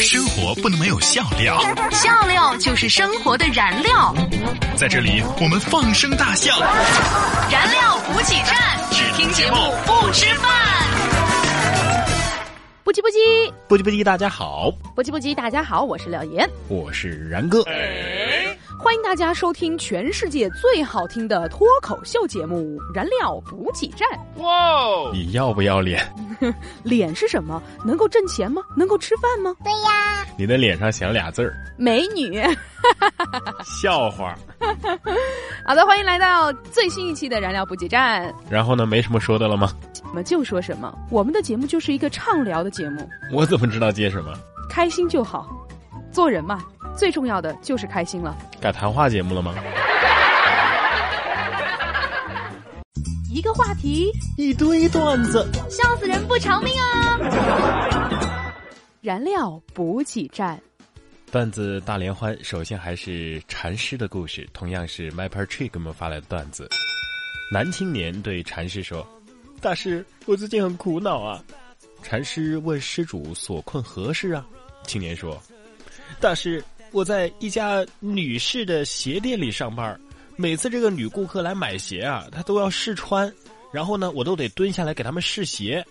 生活不能没有笑料，笑料就是生活的燃料。在这里，我们放声大笑。燃料补给站，只听节目不吃饭。不急不急，不急不急，大家好，不急不急，大家好，我是廖岩，我是然哥。欢迎大家收听全世界最好听的脱口秀节目《燃料补给站》。哇，你要不要脸？脸是什么？能够挣钱吗？能够吃饭吗？对呀。你的脸上写了俩字儿：美女。笑话。好的，欢迎来到最新一期的《燃料补给站》。然后呢？没什么说的了吗？我们就说什么？我们的节目就是一个畅聊的节目。我怎么知道接什么？开心就好。做人嘛。最重要的就是开心了。改谈话节目了吗？一个话题，一堆段子，笑死人不偿命啊！燃料补给站，段子大联欢。首先还是禅师的故事，同样是 My Per Tree 给我们发来的段子。男青年对禅师说：“大师，我最近很苦恼啊。”禅师问施主：“所困何事啊？”青年说：“大师。”我在一家女士的鞋店里上班，每次这个女顾客来买鞋啊，她都要试穿，然后呢，我都得蹲下来给他们试鞋。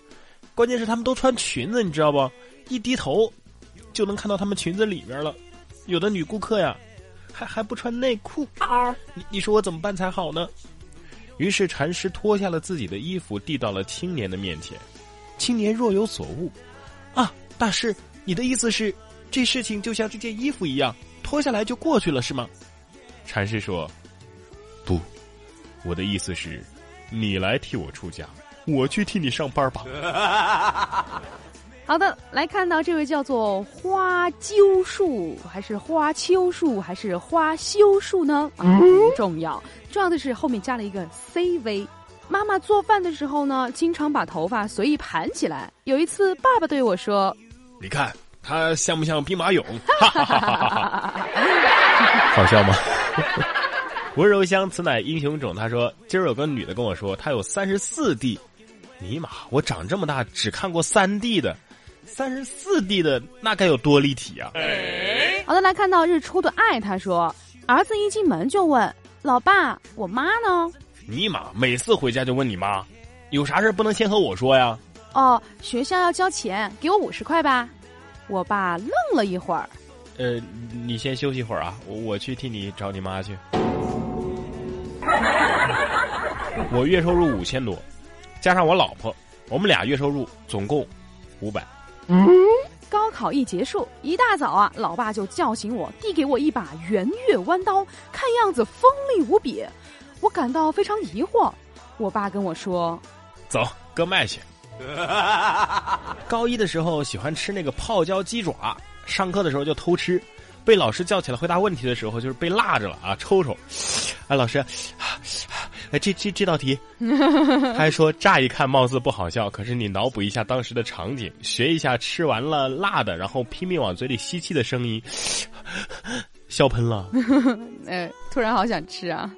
关键是他们都穿裙子，你知道不？一低头就能看到他们裙子里面了。有的女顾客呀，还还不穿内裤。你你说我怎么办才好呢？于是禅师脱下了自己的衣服，递到了青年的面前。青年若有所悟，啊，大师，你的意思是？这事情就像这件衣服一样，脱下来就过去了，是吗？禅师说：“不，我的意思是，你来替我出家，我去替你上班吧。”好的，来看到这位叫做花鸠树，还是花秋树，还是花修树呢？不重要，重要的是后面加了一个 CV。妈妈做饭的时候呢，经常把头发随意盘起来。有一次，爸爸对我说：“你看。”他像不像兵马俑？好笑吗？温柔乡此乃英雄冢。他说：“今儿有个女的跟我说，她有三十四弟。尼玛，我长这么大只看过三 D 的，三十四弟的那该有多立体啊！”好的，来看到日出的爱。他说：“儿子一进门就问老爸，我妈呢？”尼玛，每次回家就问你妈，有啥事不能先和我说呀？哦，学校要交钱，给我五十块吧。我爸愣了一会儿，呃，你先休息会儿啊，我我去替你找你妈去。我月收入五千多，加上我老婆，我们俩月收入总共五百。嗯高考一结束，一大早啊，老爸就叫醒我，递给我一把圆月弯刀，看样子锋利无比。我感到非常疑惑。我爸跟我说：“走，割麦去。” 高一的时候喜欢吃那个泡椒鸡爪，上课的时候就偷吃，被老师叫起来回答问题的时候就是被辣着了啊，抽抽。哎，老师，哎，这这这道题，他还说乍一看貌似不好笑，可是你脑补一下当时的场景，学一下吃完了辣的，然后拼命往嘴里吸气的声音，笑喷了。呃，突然好想吃啊！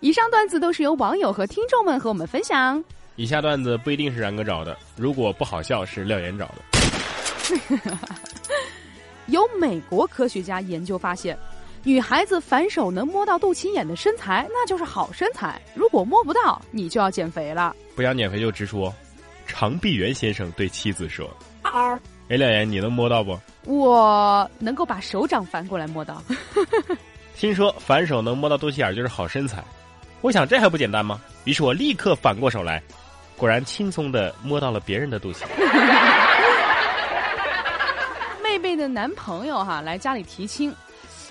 以上段子都是由网友和听众们和我们分享。以下段子不一定是然哥找的，如果不好笑是廖岩找的。有美国科学家研究发现，女孩子反手能摸到肚脐眼的身材，那就是好身材；如果摸不到，你就要减肥了。不想减肥就直说。长臂猿先生对妻子说：“哎，廖岩，你能摸到不？”我能够把手掌翻过来摸到。听说反手能摸到肚脐眼就是好身材，我想这还不简单吗？于是我立刻反过手来。果然轻松的摸到了别人的肚脐。妹妹的男朋友哈来家里提亲，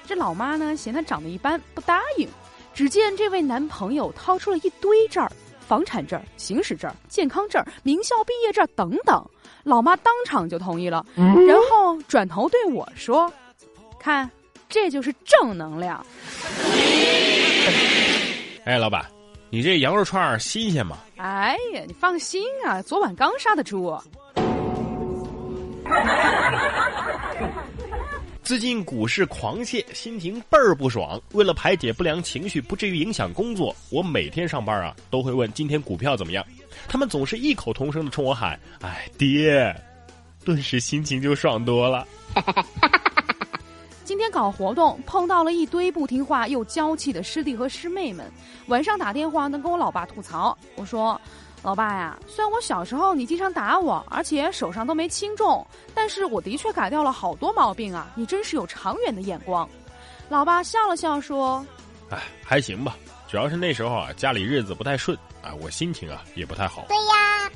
这老妈呢嫌他长得一般，不答应。只见这位男朋友掏出了一堆证儿：房产证、行驶证、健康证、名校毕业证等等。老妈当场就同意了，然后转头对我说：“看，这就是正能量。”哎，老板。你这羊肉串新鲜吗？哎呀，你放心啊，昨晚刚杀的猪。最近股市狂泻，心情倍儿不爽。为了排解不良情绪，不至于影响工作，我每天上班啊都会问今天股票怎么样。他们总是异口同声的冲我喊：“哎，跌。”顿时心情就爽多了。搞活动碰到了一堆不听话又娇气的师弟和师妹们，晚上打电话能跟我老爸吐槽，我说。老爸呀，虽然我小时候你经常打我，而且手上都没轻重，但是我的确改掉了好多毛病啊！你真是有长远的眼光。老爸笑了笑说：“哎，还行吧，主要是那时候啊，家里日子不太顺啊，我心情啊也不太好。”对呀，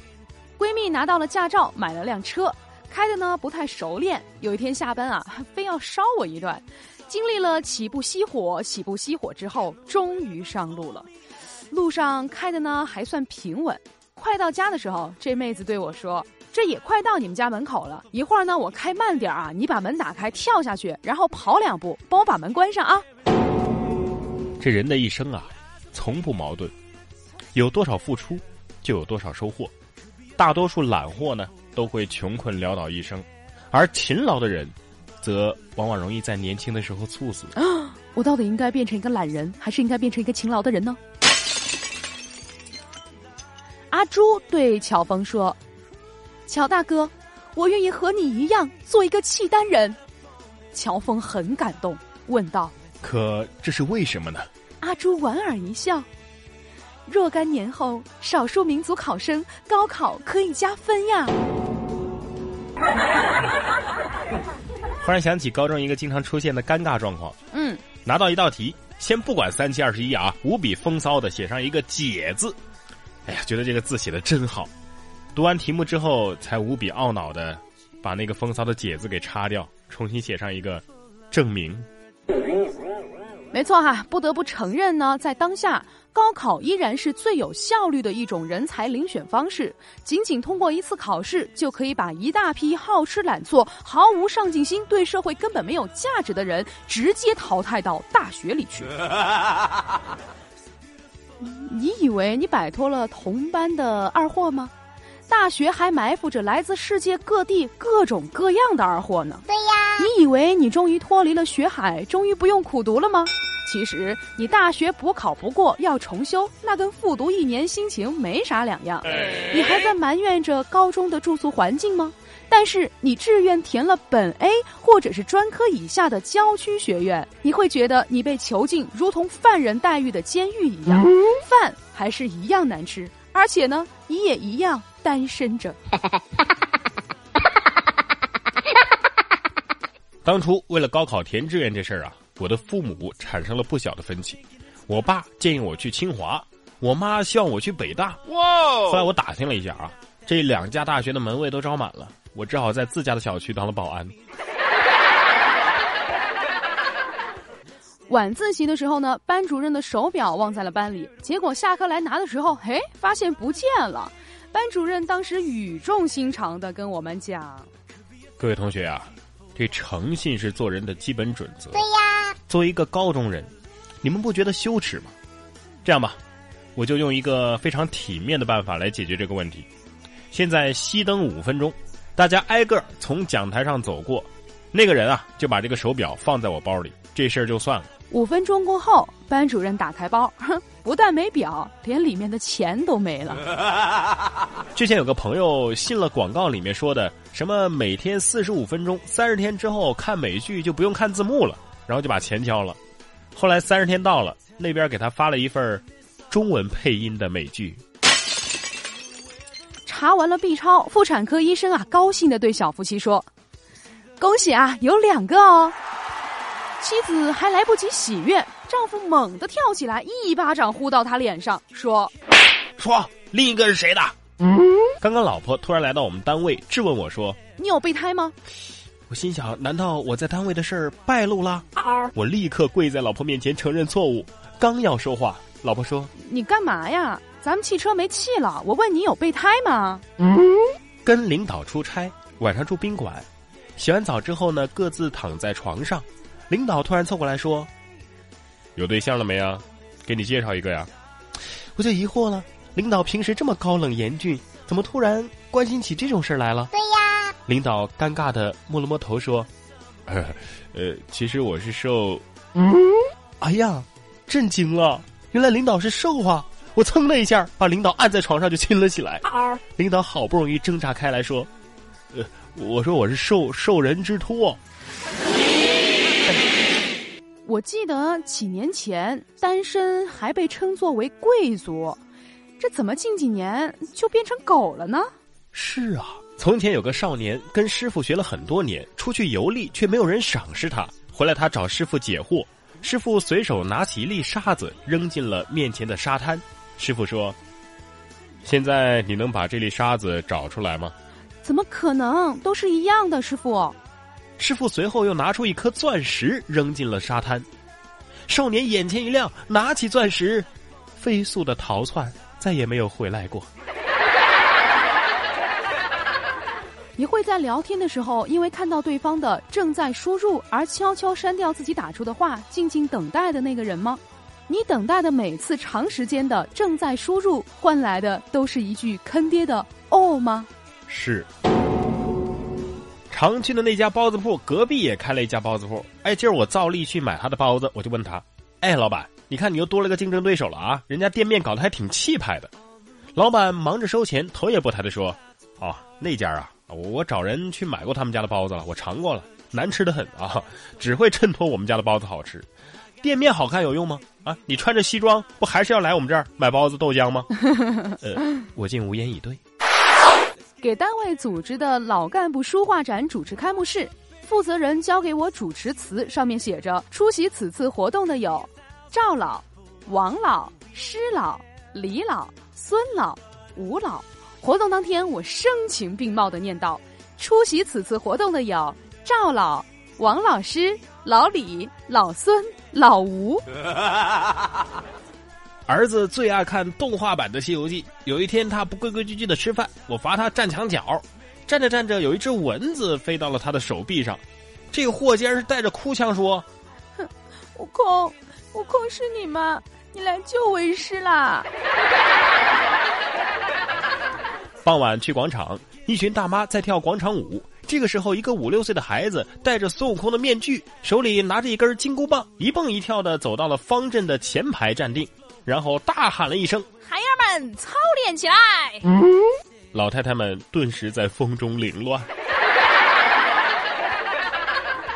闺蜜拿到了驾照，买了辆车，开的呢不太熟练。有一天下班啊，非要烧我一段，经历了起步熄火、起步熄火之后，终于上路了。路上开的呢还算平稳，快到家的时候，这妹子对我说：“这也快到你们家门口了，一会儿呢我开慢点啊，你把门打开跳下去，然后跑两步，帮我把门关上啊。”这人的一生啊，从不矛盾，有多少付出，就有多少收获。大多数懒货呢，都会穷困潦倒一生，而勤劳的人，则往往容易在年轻的时候猝死。啊，我到底应该变成一个懒人，还是应该变成一个勤劳的人呢？阿朱对乔峰说：“乔大哥，我愿意和你一样做一个契丹人。”乔峰很感动，问道：“可这是为什么呢？”阿朱莞尔一笑：“若干年后，少数民族考生高考可以加分呀。” 忽然想起高中一个经常出现的尴尬状况：嗯，拿到一道题，先不管三七二十一啊，无比风骚的写上一个“解”字。哎呀，觉得这个字写的真好。读完题目之后，才无比懊恼的把那个风骚的“解”字给擦掉，重新写上一个“证明”。没错哈，不得不承认呢，在当下，高考依然是最有效率的一种人才遴选方式。仅仅通过一次考试，就可以把一大批好吃懒做、毫无上进心、对社会根本没有价值的人直接淘汰到大学里去。你以为你摆脱了同班的二货吗？大学还埋伏着来自世界各地各种各样的二货呢。对呀，你以为你终于脱离了学海，终于不用苦读了吗？其实你大学补考不过要重修，那跟复读一年心情没啥两样。你还在埋怨着高中的住宿环境吗？但是你志愿填了本 A 或者是专科以下的郊区学院，你会觉得你被囚禁如同犯人待遇的监狱一样，饭还是一样难吃，而且呢，你也一样单身着。当初为了高考填志愿这事儿啊，我的父母产生了不小的分歧。我爸建议我去清华，我妈希望我去北大。哇！后来我打听了一下啊，这两家大学的门卫都招满了。我只好在自家的小区当了保安。晚自习的时候呢，班主任的手表忘在了班里，结果下课来拿的时候，嘿，发现不见了。班主任当时语重心长的跟我们讲：“各位同学啊，这诚信是做人的基本准则。对呀，作为一个高中人，你们不觉得羞耻吗？这样吧，我就用一个非常体面的办法来解决这个问题。现在熄灯五分钟。”大家挨个从讲台上走过，那个人啊就把这个手表放在我包里，这事儿就算了。五分钟过后，班主任打开包，哼，不但没表，连里面的钱都没了。之前有个朋友信了广告里面说的什么每天四十五分钟，三十天之后看美剧就不用看字幕了，然后就把钱交了。后来三十天到了，那边给他发了一份中文配音的美剧。查完了 B 超，妇产科医生啊，高兴的对小夫妻说：“恭喜啊，有两个哦！”妻子还来不及喜悦，丈夫猛地跳起来，一巴掌呼到他脸上，说：“说另一个是谁的？”嗯刚刚老婆突然来到我们单位，质问我说：“你有备胎吗？”我心想：难道我在单位的事儿败露了？我立刻跪在老婆面前承认错误。刚要说话，老婆说：“你干嘛呀？”咱们汽车没气了，我问你有备胎吗？嗯，跟领导出差，晚上住宾馆，洗完澡之后呢，各自躺在床上，领导突然凑过来说：“有对象了没啊？给你介绍一个呀。”我就疑惑了，领导平时这么高冷严峻，怎么突然关心起这种事来了？对呀，领导尴尬的摸了摸头说：“ 呃，其实我是受……嗯，哎呀，震惊了，原来领导是受啊。”我蹭的一下，把领导按在床上就亲了起来。领导好不容易挣扎开来说：“呃，我说我是受受人之托。我记得几年前单身还被称作为贵族，这怎么近几年就变成狗了呢？是啊，从前有个少年跟师傅学了很多年，出去游历却没有人赏识他，回来他找师傅解惑，师傅随手拿起一粒沙子扔进了面前的沙滩，师傅说：“现在你能把这粒沙子找出来吗？”怎么可能？都是一样的，师傅。师傅随后又拿出一颗钻石扔进了沙滩，少年眼前一亮，拿起钻石，飞速的逃窜，再也没有回来过。你会在聊天的时候，因为看到对方的正在输入而悄悄删掉自己打出的话，静静等待的那个人吗？你等待的每次长时间的正在输入，换来的都是一句坑爹的“哦”吗？是，常去的那家包子铺隔壁也开了一家包子铺。哎，今儿我照例去买他的包子，我就问他：“哎，老板，你看你又多了个竞争对手了啊？人家店面搞得还挺气派的。”老板忙着收钱，头也不抬的说：“哦，那家啊，我找人去买过他们家的包子了，我尝过了，难吃的很啊，只会衬托我们家的包子好吃。店面好看有用吗？啊，你穿着西装不还是要来我们这儿买包子豆浆吗？”呃，我竟无言以对。给单位组织的老干部书画展主持开幕式，负责人交给我主持词，上面写着：出席此次活动的有赵老、王老、施老、李老、孙老、吴老。活动当天，我声情并茂的念道：出席此次活动的有赵老、王老师、老李、老孙、老吴。儿子最爱看动画版的《西游记》。有一天，他不规规矩矩的吃饭，我罚他站墙角。站着站着，有一只蚊子飞到了他的手臂上。这个货竟然是带着哭腔说：“哼，悟空，悟空是你吗？你来救为师啦！” 傍晚去广场，一群大妈在跳广场舞。这个时候，一个五六岁的孩子戴着孙悟空的面具，手里拿着一根金箍棒，一蹦一跳的走到了方阵的前排站定。然后大喊了一声：“孩儿们，操练起来！”嗯老太太们顿时在风中凌乱。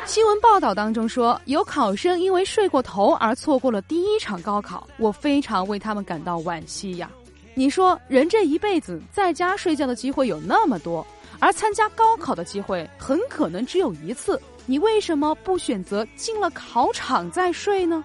新闻报道当中说，有考生因为睡过头而错过了第一场高考，我非常为他们感到惋惜呀。你说，人这一辈子在家睡觉的机会有那么多，而参加高考的机会很可能只有一次，你为什么不选择进了考场再睡呢？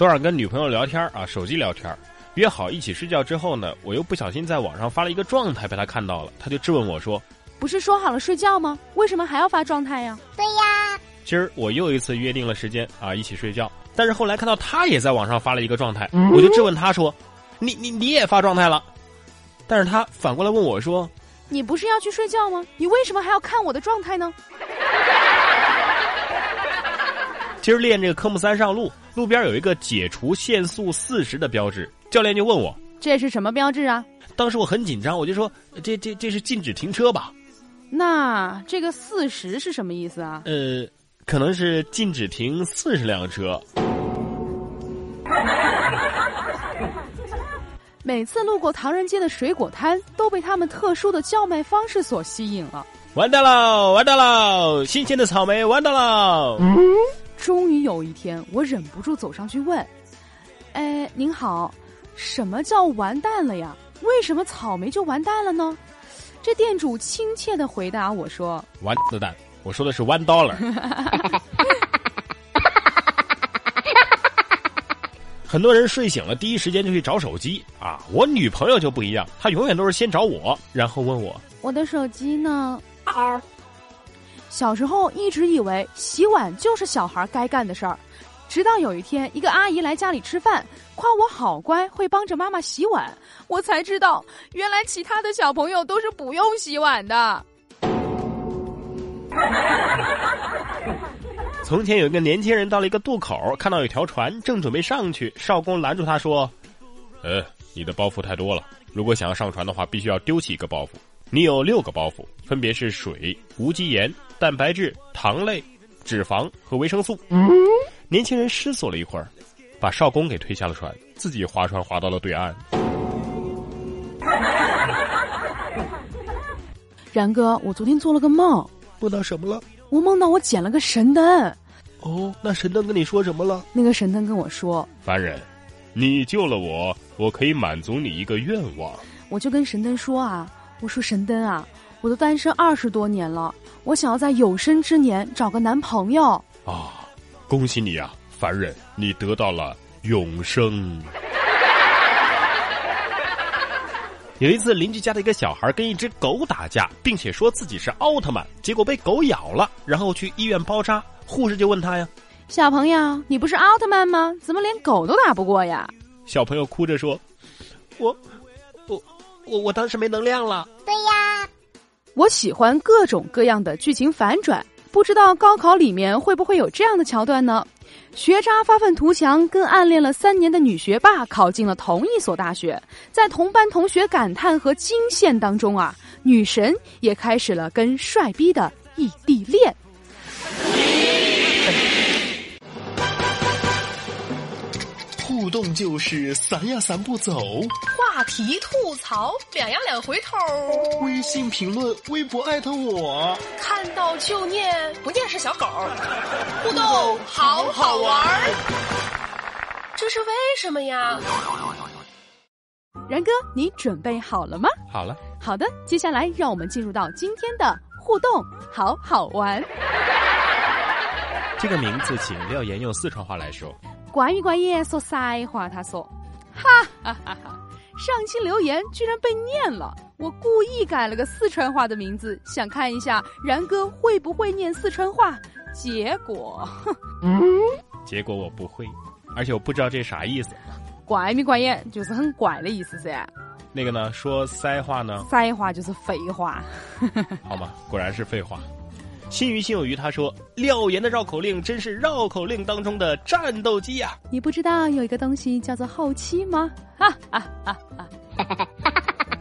昨晚跟女朋友聊天啊，手机聊天，约好一起睡觉之后呢，我又不小心在网上发了一个状态，被她看到了，她就质问我说：“不是说好了睡觉吗？为什么还要发状态呀？”对呀。今儿我又一次约定了时间啊，一起睡觉，但是后来看到她也在网上发了一个状态，我就质问她说：“你你你也发状态了？”但是她反过来问我说：“你不是要去睡觉吗？你为什么还要看我的状态呢？” 今儿练这个科目三上路，路边有一个解除限速四十的标志，教练就问我这是什么标志啊？当时我很紧张，我就说这这这是禁止停车吧？那这个四十是什么意思啊？呃，可能是禁止停四十辆车。每次路过唐人街的水果摊，都被他们特殊的叫卖方式所吸引了。完蛋了，完蛋了！新鲜的草莓，完蛋了！终于有一天，我忍不住走上去问：“哎，您好，什么叫完蛋了呀？为什么草莓就完蛋了呢？”这店主亲切的回答我说：“完的蛋，我说的是 one dollar。”很多人睡醒了，第一时间就去找手机啊！我女朋友就不一样，她永远都是先找我，然后问我：“我的手机呢？”小时候一直以为洗碗就是小孩该干的事儿，直到有一天一个阿姨来家里吃饭，夸我好乖，会帮着妈妈洗碗，我才知道原来其他的小朋友都是不用洗碗的。从前有一个年轻人到了一个渡口，看到有条船，正准备上去，少公拦住他说：“呃，你的包袱太多了，如果想要上船的话，必须要丢弃一个包袱。你有六个包袱，分别是水、无机盐。”蛋白质、糖类、脂肪和维生素。年轻人思索了一会儿，把少公给推下了船，自己划船划到了对岸。然哥，我昨天做了个梦，梦到什么了？我梦到我捡了个神灯。哦，那神灯跟你说什么了？那个神灯跟我说：“凡人，你救了我，我可以满足你一个愿望。”我就跟神灯说啊，我说神灯啊，我都单身二十多年了，我想要在有生之年找个男朋友。啊，恭喜你啊，凡人，你得到了永生。有一次，邻居家的一个小孩跟一只狗打架，并且说自己是奥特曼，结果被狗咬了，然后去医院包扎。护士就问他呀：“小朋友，你不是奥特曼吗？怎么连狗都打不过呀？”小朋友哭着说：“我，我，我，当时没能量了。”对呀，我喜欢各种各样的剧情反转，不知道高考里面会不会有这样的桥段呢？学渣发愤图强，跟暗恋了三年的女学霸考进了同一所大学，在同班同学感叹和惊羡当中啊，女神也开始了跟帅逼的异地恋。互动就是散呀散不走，话题吐槽两呀两回头，微信评论、微博艾特我，看到就念，不念是小狗。互动好好玩儿，这是为什么呀？然哥，你准备好了吗？好了，好的，接下来让我们进入到今天的互动，好好玩。这个名字，请廖岩用四川话来说。关于关眼说塞话，他说：“哈哈哈哈！上期留言居然被念了，我故意改了个四川话的名字，想看一下然哥会不会念四川话。结果，嗯，结果我不会，而且我不知道这啥意思。怪咪怪眼就是很怪的意思噻。那个呢，说塞话呢？塞话就是废话。好吗？果然是废话。心鱼心有余，他说：“廖岩的绕口令真是绕口令当中的战斗机呀！你不知道有一个东西叫做后期吗？”哈哈哈哈哈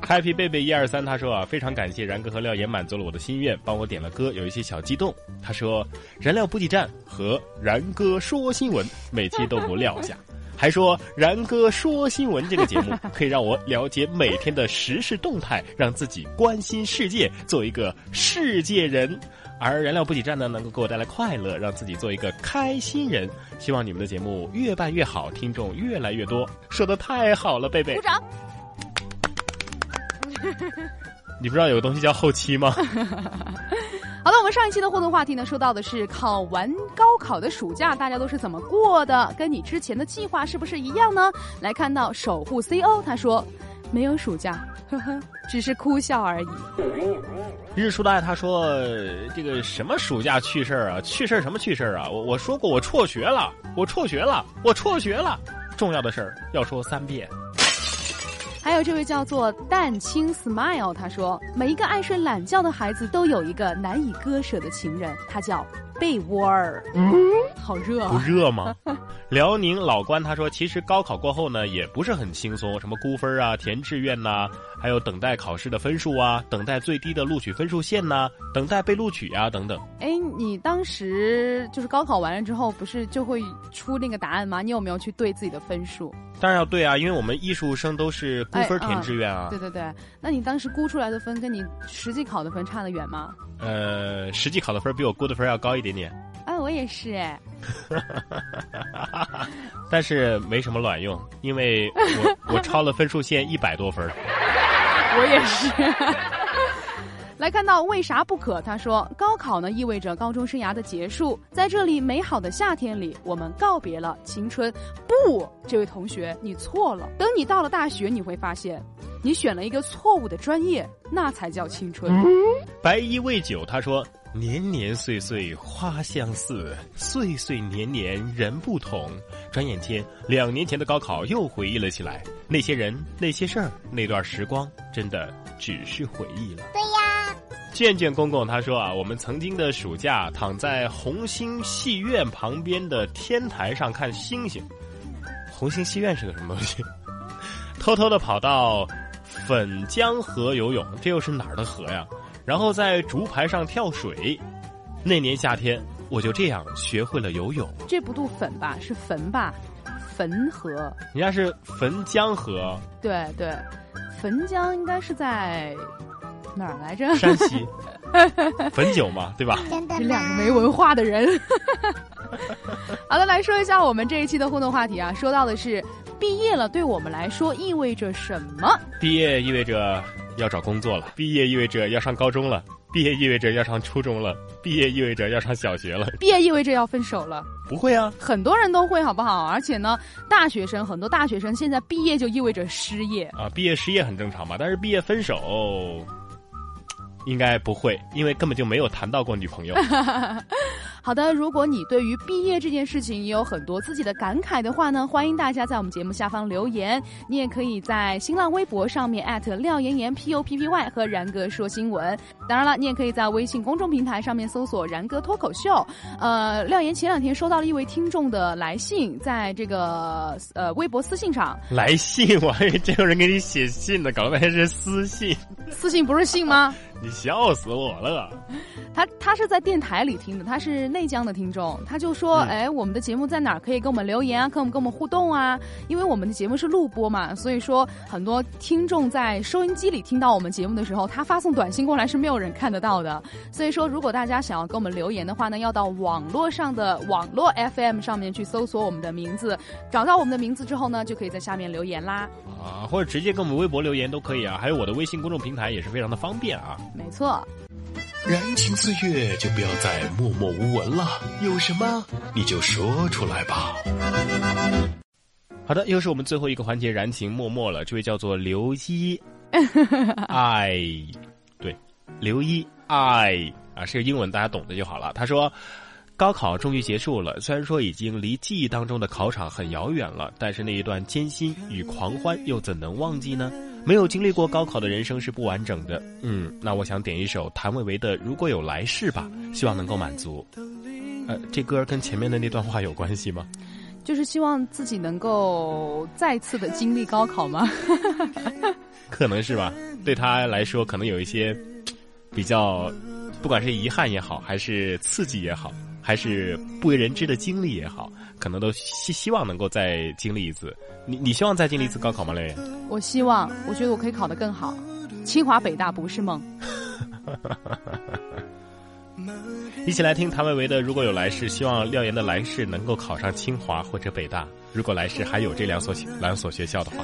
！Happy 贝贝一二三，他说啊，非常感谢然哥和廖岩满足了我的心愿，帮我点了歌，有一些小激动。他说：“燃料补给站和然哥说新闻，每期都不撂下。”还说：“然哥说新闻这个节目可以让我了解每天的时事动态，让自己关心世界，做一个世界人。”而燃料补给站呢，能够给我带来快乐，让自己做一个开心人。希望你们的节目越办越好，听众越来越多。说的太好了，贝贝。鼓掌。你不知道有个东西叫后期吗？好了，我们上一期的互动话题呢，说到的是考完高考的暑假，大家都是怎么过的？跟你之前的计划是不是一样呢？来看到守护 CO，他说。没有暑假，呵呵，只是哭笑而已。日出的爱他说：“这个什么暑假趣事儿啊？趣事儿什么趣事儿啊？我我说过我辍学了，我辍学了，我辍学了。重要的事儿要说三遍。”还有这位叫做蛋清 smile，他说：“每一个爱睡懒觉的孩子都有一个难以割舍的情人，他叫。”被窝儿，嗯，好热，不热吗？辽宁老关他说，其实高考过后呢，也不是很轻松，什么估分啊、填志愿呐，还有等待考试的分数啊，等待最低的录取分数线呐，等待被录取啊，等等。哎，你当时就是高考完了之后，不是就会出那个答案吗？你有没有去对自己的分数？当然要对啊，因为我们艺术生都是估分填志愿啊。对对对，那你当时估出来的分跟你实际考的分差得远吗？呃，实际考的分比我估的分要高一点点。啊，我也是哎。但是没什么卵用，因为我我超了分数线一百多分。我也是。来看到为啥不可？他说，高考呢意味着高中生涯的结束，在这里美好的夏天里，我们告别了青春。不，这位同学，你错了。等你到了大学，你会发现，你选了一个错误的专业，那才叫青春。白衣未久，他说，年年岁岁花相似，岁岁年年人不同。转眼间，两年前的高考又回忆了起来，那些人，那些事儿，那段时光，真的只是回忆了。对呀。卷卷公公他说啊，我们曾经的暑假躺在红星戏院旁边的天台上看星星。红星戏院是个什么东西？偷偷的跑到粉江河游泳，这又是哪儿的河呀？然后在竹排上跳水。那年夏天，我就这样学会了游泳。这不读粉吧？是汾吧？汾河。人家是汾江河。对对，汾江应该是在。哪儿来着？山西，汾酒嘛，对吧？这两个没文化的人。好了，来说一下我们这一期的互动话题啊，说到的是毕业了，对我们来说意味着什么？毕业意味着要找工作了，毕业意味着要上高中了，毕业意味着要上初中了，毕业意味着要上小学了，毕业意味着要分手了。不会啊，很多人都会，好不好？而且呢，大学生很多大学生现在毕业就意味着失业啊，毕业失业很正常嘛，但是毕业分手。应该不会，因为根本就没有谈到过女朋友。好的，如果你对于毕业这件事情也有很多自己的感慨的话呢，欢迎大家在我们节目下方留言。你也可以在新浪微博上面艾特廖岩岩 P U P P Y 和然哥说新闻。当然了，你也可以在微信公众平台上面搜索“然哥脱口秀”。呃，廖岩前两天收到了一位听众的来信，在这个呃微博私信上来信，我还以为这有人给你写信呢，搞了半天是私信。私信不是信吗？你笑死我了！他他是在电台里听的，他是内江的听众，他就说：“哎，我们的节目在哪儿可以跟我们留言啊？跟我们跟我们互动啊？因为我们的节目是录播嘛，所以说很多听众在收音机里听到我们节目的时候，他发送短信过来是没有人看得到的。所以说，如果大家想要跟我们留言的话呢，要到网络上的网络 FM 上面去搜索我们的名字，找到我们的名字之后呢，就可以在下面留言啦。啊，或者直接跟我们微博留言都可以啊，还有我的微信公众平台也是非常的方便啊。”没错，燃情岁月就不要再默默无闻了，有什么你就说出来吧。好的，又是我们最后一个环节，燃情默默了。这位叫做刘一 爱，对，刘一爱啊，是个英文，大家懂的就好了。他说。高考终于结束了，虽然说已经离记忆当中的考场很遥远了，但是那一段艰辛与狂欢又怎能忘记呢？没有经历过高考的人生是不完整的。嗯，那我想点一首谭维维的《如果有来世》吧，希望能够满足。呃，这歌跟前面的那段话有关系吗？就是希望自己能够再次的经历高考吗？可能是吧，对他来说可能有一些比较，不管是遗憾也好，还是刺激也好。还是不为人知的经历也好，可能都希希望能够再经历一次。你你希望再经历一次高考吗，雷？我希望，我觉得我可以考得更好。清华北大不是梦。一起来听谭维维的《如果有来世》，希望廖岩的来世能够考上清华或者北大。如果来世还有这两所两所学校的话。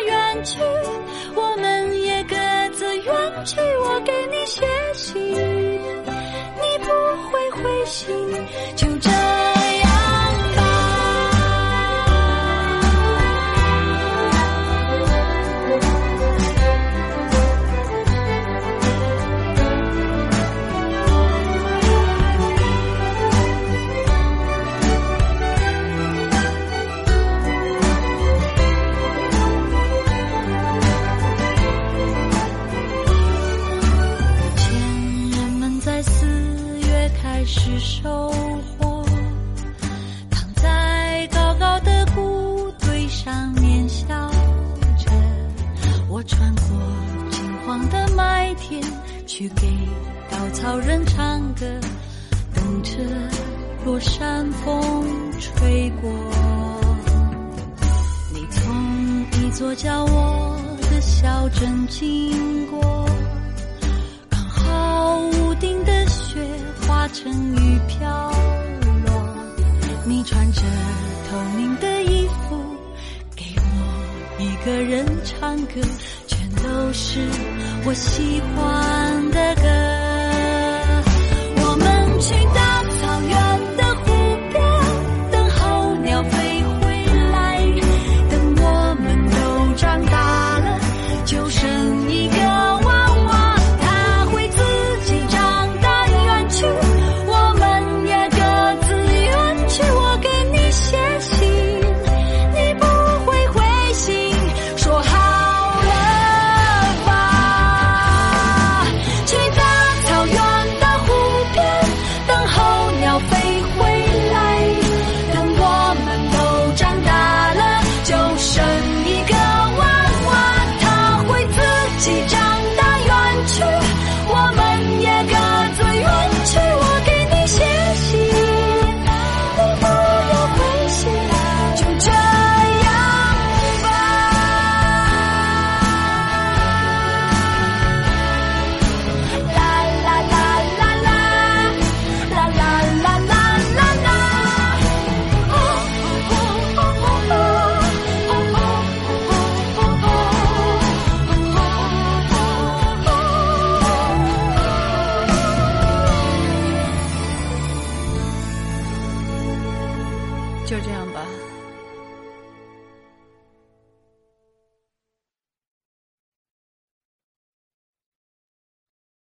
远去，我们也各自远去。我给你写信，你不会回信，就这你穿着透明的衣服给我一个人唱歌全都是我喜欢的歌。